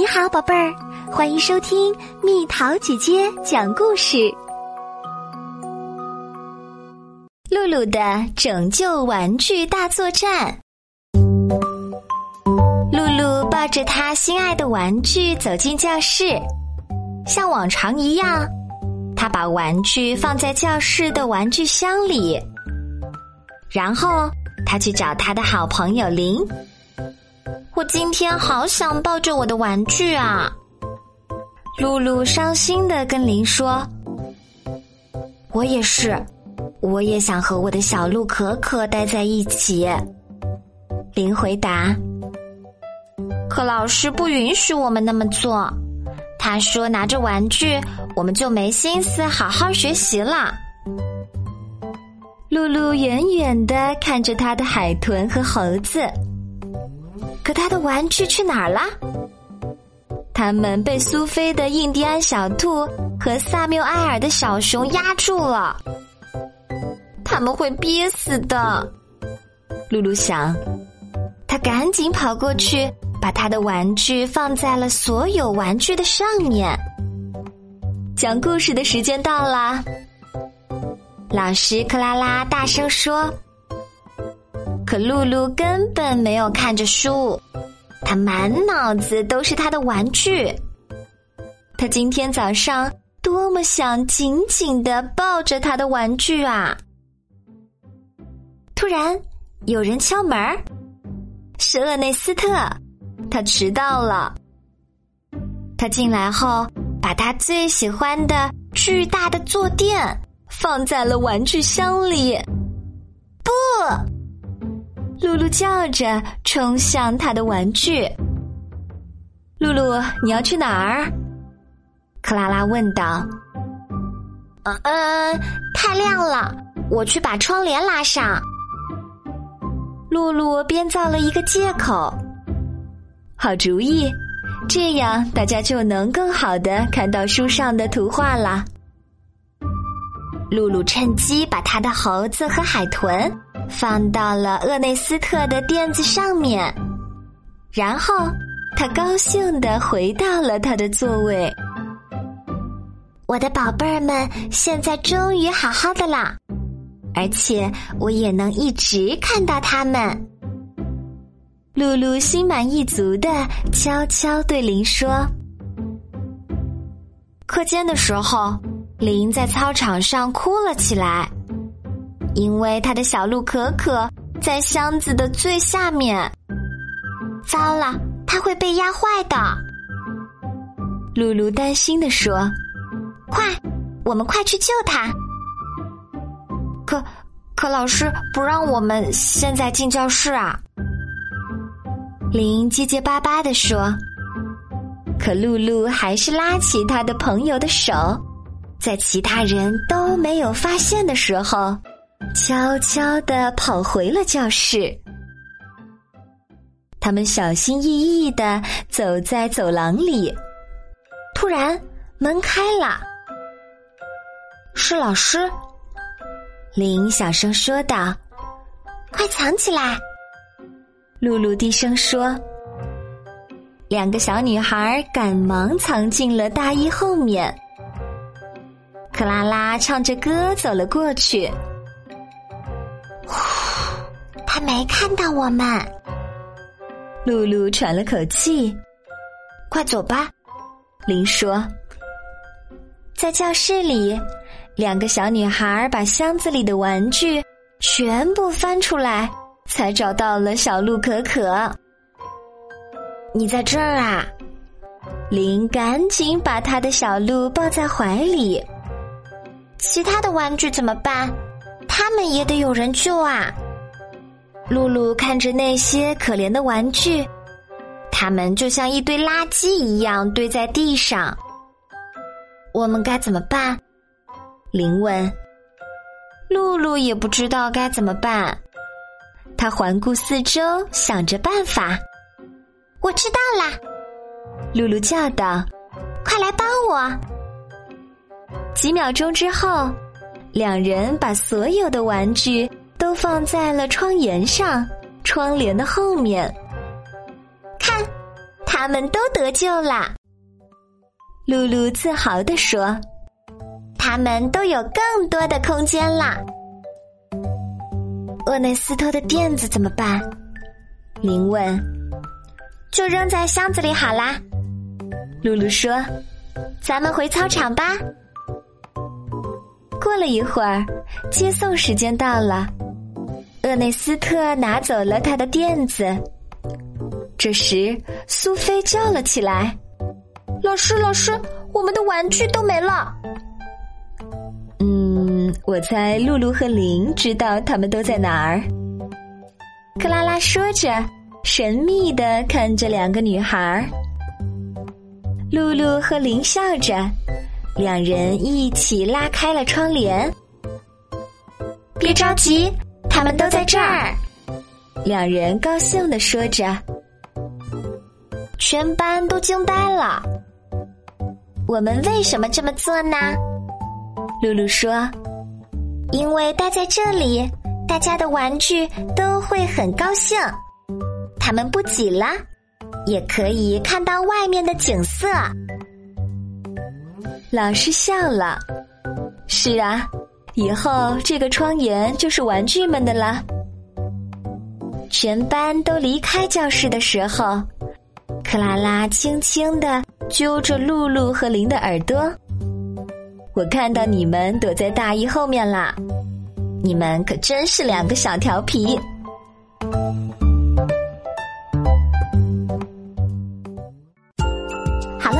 你好，宝贝儿，欢迎收听蜜桃姐姐讲故事。露露的拯救玩具大作战。露露抱着她心爱的玩具走进教室，像往常一样，她把玩具放在教室的玩具箱里，然后她去找她的好朋友林。我今天好想抱着我的玩具啊！露露伤心的跟林说：“我也是，我也想和我的小鹿可可待在一起。”林回答：“可老师不允许我们那么做，他说拿着玩具我们就没心思好好学习了。”露露远远的看着他的海豚和猴子。可他的玩具去哪儿了？他们被苏菲的印第安小兔和萨缪埃尔的小熊压住了，他们会憋死的。露露想，他赶紧跑过去，把他的玩具放在了所有玩具的上面。讲故事的时间到了，老师克拉拉大声说。可露露根本没有看着书，她满脑子都是她的玩具。她今天早上多么想紧紧的抱着她的玩具啊！突然有人敲门，是厄内斯特，他迟到了。他进来后，把他最喜欢的巨大的坐垫放在了玩具箱里。不。露露叫着冲向他的玩具。露露，你要去哪儿？克拉拉问道。嗯嗯，太亮了，我去把窗帘拉上。露露编造了一个借口。好主意，这样大家就能更好的看到书上的图画了。露露趁机把他的猴子和海豚。放到了厄内斯特的垫子上面，然后他高兴的回到了他的座位。我的宝贝儿们现在终于好好的啦，而且我也能一直看到他们。露露心满意足的悄悄对林说：“课间的时候，林在操场上哭了起来。”因为他的小鹿可可在箱子的最下面，糟了，他会被压坏的。露露担心的说：“快，我们快去救他！”可可老师不让我们现在进教室啊。林结结巴巴的说：“可露露还是拉起他的朋友的手，在其他人都没有发现的时候。”悄悄地跑回了教室。他们小心翼翼地走在走廊里，突然门开了。是老师，林小声说道：“快藏起来！”露露低声说。两个小女孩赶忙藏进了大衣后面。克拉拉唱着歌走了过去。他没看到我们。露露喘了口气，快走吧，林说。在教室里，两个小女孩把箱子里的玩具全部翻出来，才找到了小鹿可可。你在这儿啊！林赶紧把他的小鹿抱在怀里。其他的玩具怎么办？他们也得有人救啊！露露看着那些可怜的玩具，它们就像一堆垃圾一样堆在地上。我们该怎么办？林问。露露也不知道该怎么办，他环顾四周，想着办法。我知道啦！露露叫道：“快来帮我！”几秒钟之后。两人把所有的玩具都放在了窗沿上，窗帘的后面。看，他们都得救了。露露自豪地说：“他们都有更多的空间了。”厄内斯特的垫子怎么办？林问。就扔在箱子里好啦。露露说：“咱们回操场吧。”过了一会儿，接送时间到了。厄内斯特拿走了他的垫子。这时，苏菲叫了起来：“老师，老师，我们的玩具都没了！”嗯，我猜露露和林知道他们都在哪儿。克拉拉说着，神秘的看着两个女孩。露露和林笑着，两人一起拉开了窗帘。别着急。他们都在这儿，两人高兴的说着，全班都惊呆了。我们为什么这么做呢？露露说：“因为待在这里，大家的玩具都会很高兴，他们不挤了，也可以看到外面的景色。”老师笑了：“是啊。”以后这个窗沿就是玩具们的啦。全班都离开教室的时候，克拉拉轻轻的揪着露露和林的耳朵。我看到你们躲在大衣后面啦，你们可真是两个小调皮。